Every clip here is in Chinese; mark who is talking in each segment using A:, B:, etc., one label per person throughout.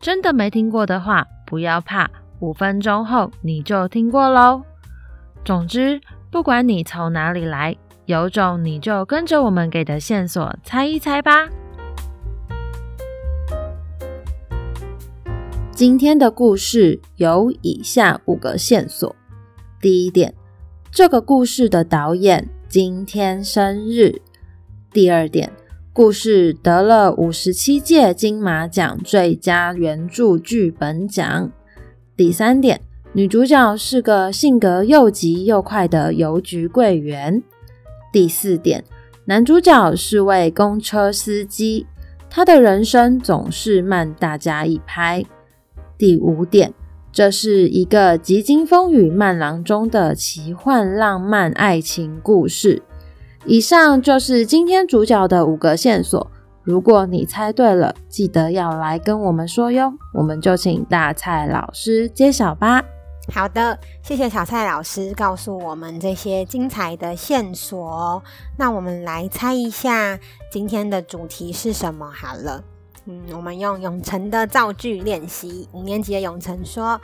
A: 真的没听过的话，不要怕，五分钟后你就听过喽。总之，不管你从哪里来，有种你就跟着我们给的线索猜一猜吧。今天的故事有以下五个线索：第一点，这个故事的导演今天生日；第二点。故事得了五十七届金马奖最佳原著剧本奖。第三点，女主角是个性格又急又快的邮局柜员。第四点，男主角是位公车司机，他的人生总是慢大家一拍。第五点，这是一个急惊风雨慢郎中的奇幻浪漫爱情故事。以上就是今天主角的五个线索。如果你猜对了，记得要来跟我们说哟。我们就请大蔡老师揭晓吧。
B: 好的，谢谢小蔡老师告诉我们这些精彩的线索。那我们来猜一下今天的主题是什么？好了，嗯，我们用永成的造句练习。五年级的永成说。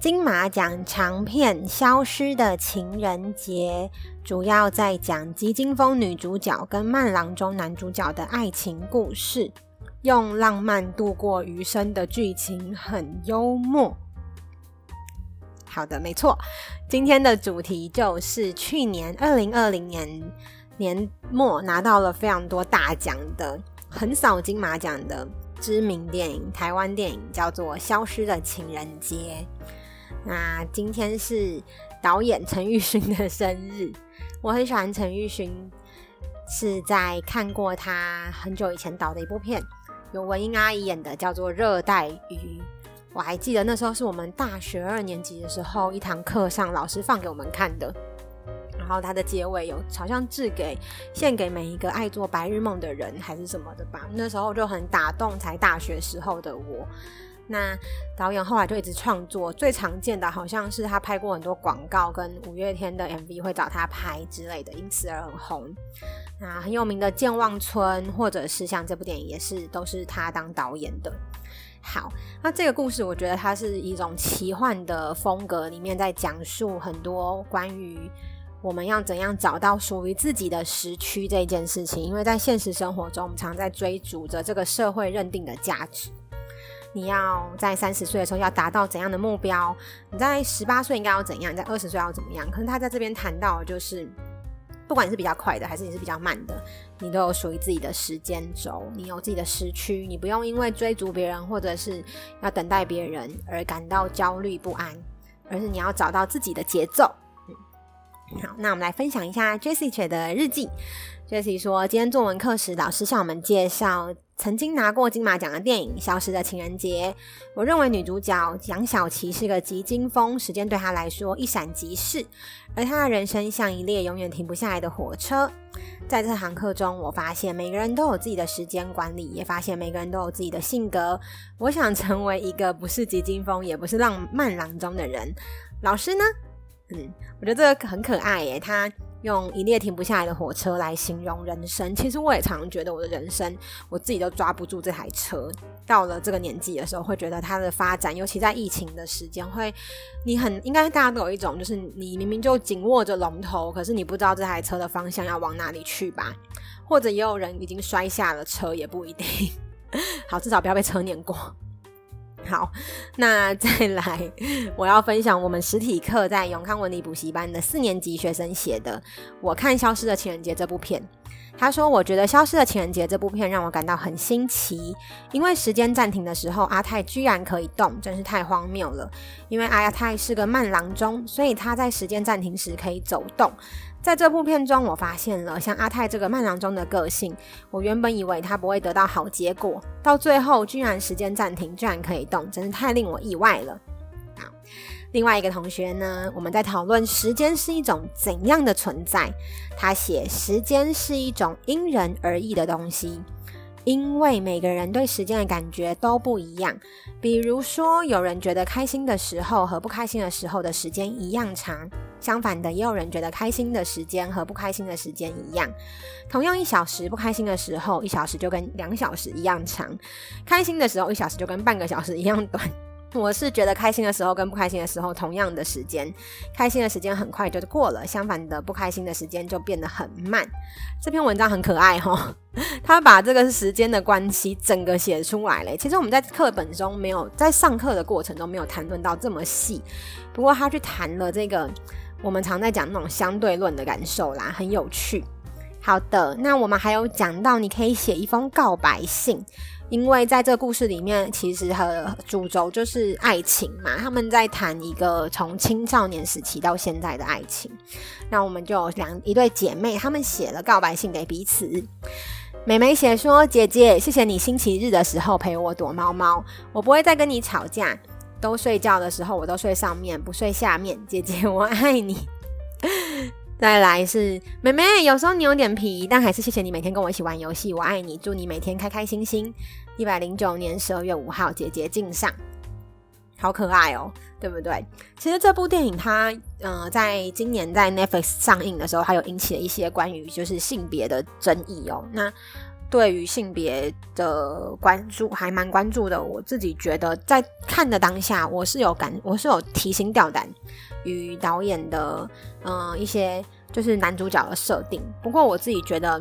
B: 金马奖长片《消失的情人节》主要在讲急惊风女主角跟慢郎中男主角的爱情故事，用浪漫度过余生的剧情，很幽默。好的，没错，今天的主题就是去年二零二零年年末拿到了非常多大奖的、横扫金马奖的知名电影，台湾电影叫做《消失的情人节》。那今天是导演陈玉勋的生日，我很喜欢陈玉勋，是在看过他很久以前导的一部片，有文英阿姨演的，叫做《热带鱼》。我还记得那时候是我们大学二年级的时候，一堂课上老师放给我们看的。然后它的结尾有好像致给献给每一个爱做白日梦的人，还是什么的吧。那时候就很打动才大学时候的我。那导演后来就一直创作，最常见的好像是他拍过很多广告，跟五月天的 MV 会找他拍之类的，因此而很红。那很有名的《健忘村》，或者是像这部电影，也是都是他当导演的。好，那这个故事我觉得它是一种奇幻的风格，里面在讲述很多关于我们要怎样找到属于自己的时区这件事情。因为在现实生活中，我们常在追逐着这个社会认定的价值。你要在三十岁的时候要达到怎样的目标？你在十八岁应该要怎样？你在二十岁要怎么样？可是他在这边谈到的，就是不管你是比较快的，还是你是比较慢的，你都有属于自己的时间轴，你有自己的时区，你不用因为追逐别人或者是要等待别人而感到焦虑不安，而是你要找到自己的节奏。嗯，好，那我们来分享一下 Jessie 的日记。Jesse 说，今天作文课时，老师向我们介绍。曾经拿过金马奖的电影《消失的情人节》，我认为女主角杨小琪是个急惊风，时间对她来说一闪即逝，而她的人生像一列永远停不下来的火车。在这堂课中，我发现每个人都有自己的时间管理，也发现每个人都有自己的性格。我想成为一个不是急惊风，也不是浪漫郎中的人。老师呢？嗯，我觉得这个很可爱耶，他。用一列停不下来的火车来形容人生，其实我也常常觉得我的人生，我自己都抓不住这台车。到了这个年纪的时候，会觉得它的发展，尤其在疫情的时间，会你很应该大家都有一种，就是你明明就紧握着龙头，可是你不知道这台车的方向要往哪里去吧？或者也有人已经摔下了车，也不一定。好，至少不要被车碾过。好，那再来，我要分享我们实体课在永康文理补习班的四年级学生写的。我看《消失的情人节》这部片，他说：“我觉得《消失的情人节》这部片让我感到很新奇，因为时间暂停的时候，阿泰居然可以动，真是太荒谬了。因为阿泰是个慢郎中，所以他在时间暂停时可以走动。在这部片中，我发现了像阿泰这个慢郎中的个性。我原本以为他不会得到好结果，到最后居然时间暂停，居然可以动，真是太令我意外了。好，另外一个同学呢，我们在讨论时间是一种怎样的存在。他写时间是一种因人而异的东西。因为每个人对时间的感觉都不一样，比如说，有人觉得开心的时候和不开心的时候的时间一样长，相反的，也有人觉得开心的时间和不开心的时间一样。同样一小时，不开心的时候，一小时就跟两小时一样长；开心的时候，一小时就跟半个小时一样短。我是觉得开心的时候跟不开心的时候同样的时间，开心的时间很快就过了，相反的不开心的时间就变得很慢。这篇文章很可爱哈，他把这个时间的关系整个写出来了。其实我们在课本中没有，在上课的过程中没有谈论到这么细，不过他去谈了这个我们常在讲那种相对论的感受啦，很有趣。好的，那我们还有讲到你可以写一封告白信。因为在这故事里面，其实和主轴就是爱情嘛，他们在谈一个从青少年时期到现在的爱情。那我们就两一对姐妹，她们写了告白信给彼此。妹妹写说：“姐姐，谢谢你星期日的时候陪我躲猫猫，我不会再跟你吵架。都睡觉的时候，我都睡上面，不睡下面。姐姐，我爱你。”再来是妹妹，有时候你有点皮，但还是谢谢你每天跟我一起玩游戏，我爱你，祝你每天开开心心。一百零九年十二月五号，姐姐敬上，好可爱哦，对不对？其实这部电影它，呃，在今年在 Netflix 上映的时候，它有引起了一些关于就是性别的争议哦。那对于性别的关注还蛮关注的，我自己觉得在看的当下，我是有感，我是有提心吊胆。与导演的嗯、一些就是男主角的设定，不过我自己觉得，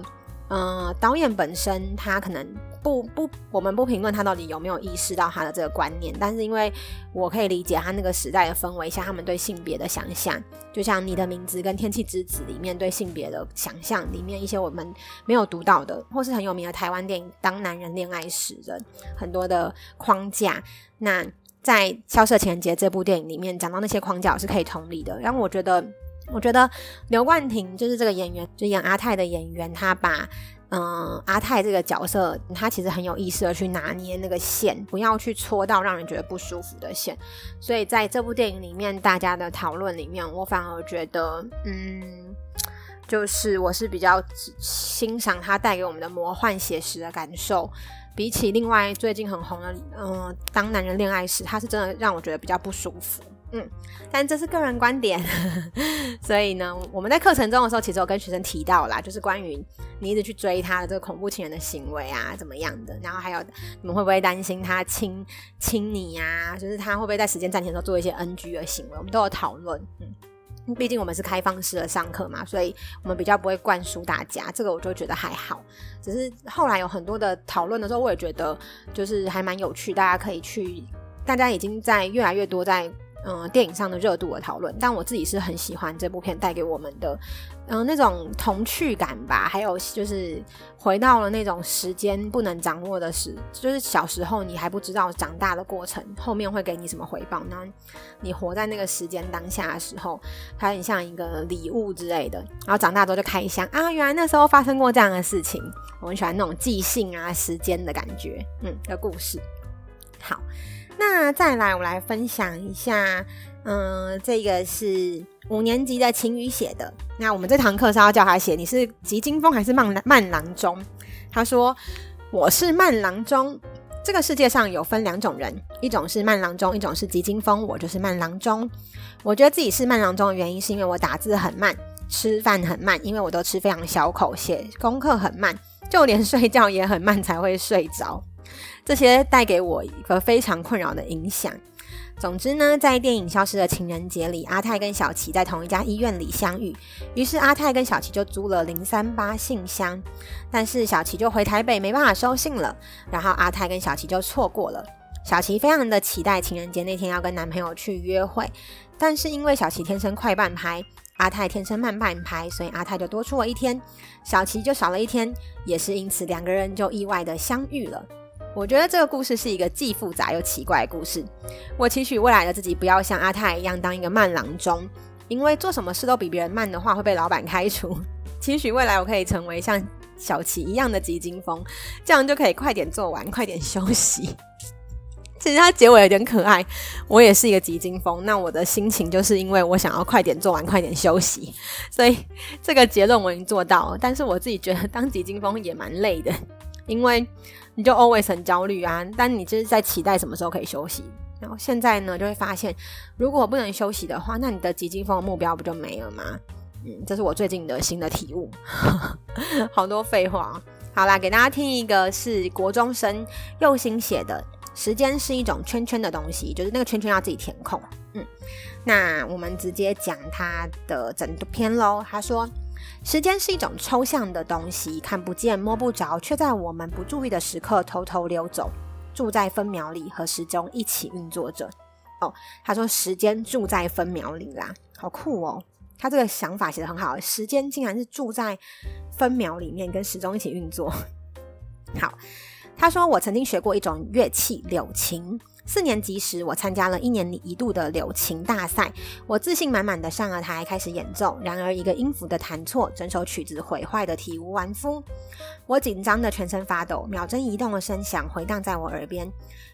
B: 嗯、导演本身他可能不不，我们不评论他到底有没有意识到他的这个观念，但是因为我可以理解他那个时代的氛围下，他们对性别的想象，就像你的名字跟天气之子里面对性别的想象里面一些我们没有读到的，或是很有名的台湾电影《当男人恋爱时》的很多的框架，那。在《消失的情人节》这部电影里面讲到那些框架，我是可以同理的。让我觉得，我觉得刘冠廷就是这个演员，就演阿泰的演员，他把嗯、阿泰这个角色，他其实很有意识的去拿捏那个线，不要去戳到让人觉得不舒服的线。所以在这部电影里面，大家的讨论里面，我反而觉得，嗯，就是我是比较欣赏他带给我们的魔幻写实的感受。比起另外最近很红的，嗯、当男人恋爱时，他是真的让我觉得比较不舒服，嗯，但这是个人观点，所以呢，我们在课程中的时候，其实有跟学生提到啦，就是关于你一直去追他的这个恐怖情人的行为啊，怎么样的，然后还有你们会不会担心他亲亲你呀、啊，就是他会不会在时间暂停的时候做一些 NG 的行为，我们都有讨论，嗯。毕竟我们是开放式的上课嘛，所以我们比较不会灌输大家，这个我就觉得还好。只是后来有很多的讨论的时候，我也觉得就是还蛮有趣，大家可以去，大家已经在越来越多在。嗯，电影上的热度的讨论，但我自己是很喜欢这部片带给我们的，嗯，那种童趣感吧，还有就是回到了那种时间不能掌握的时，就是小时候你还不知道长大的过程后面会给你什么回报，那你活在那个时间当下的时候，它很像一个礼物之类的，然后长大之后就开箱啊，原来那时候发生过这样的事情，我很喜欢那种即兴啊时间的感觉，嗯的故事，好。那再来，我来分享一下，嗯、呃，这个是五年级的晴雨写的。那我们这堂课是要叫他写，你是急惊风还是慢慢郎中？他说：“我是慢郎中。这个世界上有分两种人，一种是慢郎中，一种是急惊风。我就是慢郎中。我觉得自己是慢郎中的原因，是因为我打字很慢，吃饭很慢，因为我都吃非常小口，写功课很慢，就连睡觉也很慢才会睡着。”这些带给我一个非常困扰的影响。总之呢，在电影《消失的情人节》里，阿泰跟小琪在同一家医院里相遇，于是阿泰跟小琪就租了零三八信箱，但是小琪就回台北没办法收信了，然后阿泰跟小琪就错过了。小琪非常的期待情人节那天要跟男朋友去约会，但是因为小琪天生快半拍，阿泰天生慢半拍，所以阿泰就多出了一天，小琪就少了一天，也是因此两个人就意外的相遇了。我觉得这个故事是一个既复杂又奇怪的故事。我期许未来的自己不要像阿泰一样当一个慢郎中，因为做什么事都比别人慢的话会被老板开除。期许未来我可以成为像小琪一样的急惊风，这样就可以快点做完，快点休息。其实它结尾有点可爱，我也是一个急惊风，那我的心情就是因为我想要快点做完，快点休息，所以这个结论我已经做到了。但是我自己觉得当急惊风也蛮累的，因为你就 always 很焦虑啊，但你就是在期待什么时候可以休息。然后现在呢，就会发现，如果不能休息的话，那你的急惊风的目标不就没了吗？嗯，这是我最近的新的体悟。好多废话，好啦，给大家听一个是国中生右心写的。时间是一种圈圈的东西，就是那个圈圈要自己填空。嗯，那我们直接讲他的整篇喽。他说，时间是一种抽象的东西，看不见摸不着，却在我们不注意的时刻偷偷溜走，住在分秒里，和时钟一起运作着。哦，他说时间住在分秒里啦，好酷哦！他这个想法写得很好，时间竟然是住在分秒里面，跟时钟一起运作。好。他说：“我曾经学过一种乐器——柳琴。四年级时，我参加了一年一度的柳琴大赛。我自信满满的上了台，开始演奏。然而，一个音符的弹错，整首曲子毁坏的体无完肤。我紧张的全身发抖，秒针移动的声响回荡在我耳边。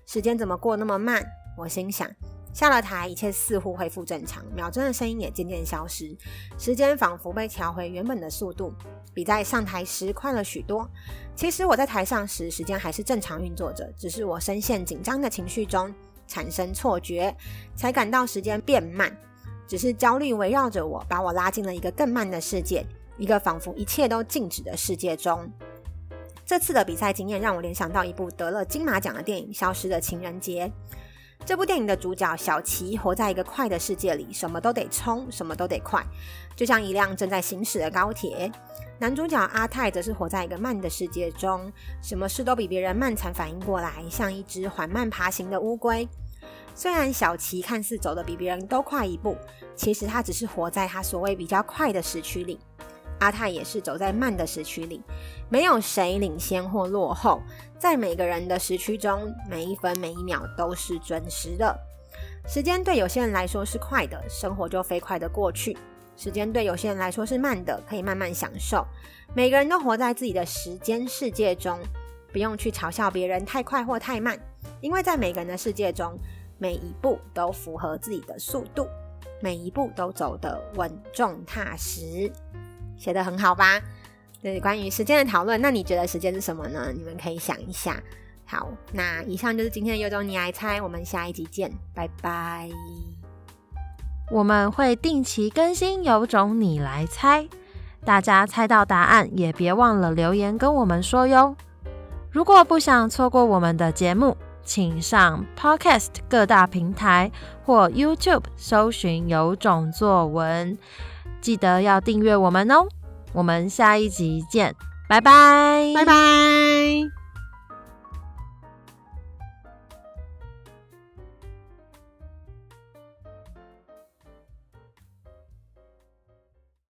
B: 时间怎么过那么慢？我心想。”下了台，一切似乎恢复正常，秒针的声音也渐渐消失，时间仿佛被调回原本的速度，比在上台时快了许多。其实我在台上时，时间还是正常运作着，只是我深陷紧张的情绪中，产生错觉，才感到时间变慢。只是焦虑围绕着我，把我拉进了一个更慢的世界，一个仿佛一切都静止的世界中。这次的比赛经验让我联想到一部得了金马奖的电影《消失的情人节》。这部电影的主角小琪活在一个快的世界里，什么都得冲，什么都得快，就像一辆正在行驶的高铁。男主角阿泰则是活在一个慢的世界中，什么事都比别人慢才反应过来，像一只缓慢爬行的乌龟。虽然小琪看似走得比别人都快一步，其实他只是活在他所谓比较快的时区里。阿泰也是走在慢的时区里，没有谁领先或落后，在每个人的时区中，每一分每一秒都是准时的。时间对有些人来说是快的，生活就飞快的过去；时间对有些人来说是慢的，可以慢慢享受。每个人都活在自己的时间世界中，不用去嘲笑别人太快或太慢，因为在每个人的世界中，每一步都符合自己的速度，每一步都走得稳重踏实。写得很好吧？对，关于时间的讨论，那你觉得时间是什么呢？你们可以想一下。好，那以上就是今天的有种你来猜，我们下一集见，拜拜。
A: 我们会定期更新有种你来猜，大家猜到答案也别忘了留言跟我们说哟。如果不想错过我们的节目，请上 Podcast 各大平台或 YouTube 搜寻有种作文。记得要订阅我们哦。我们下一集见拜拜。
B: 拜拜。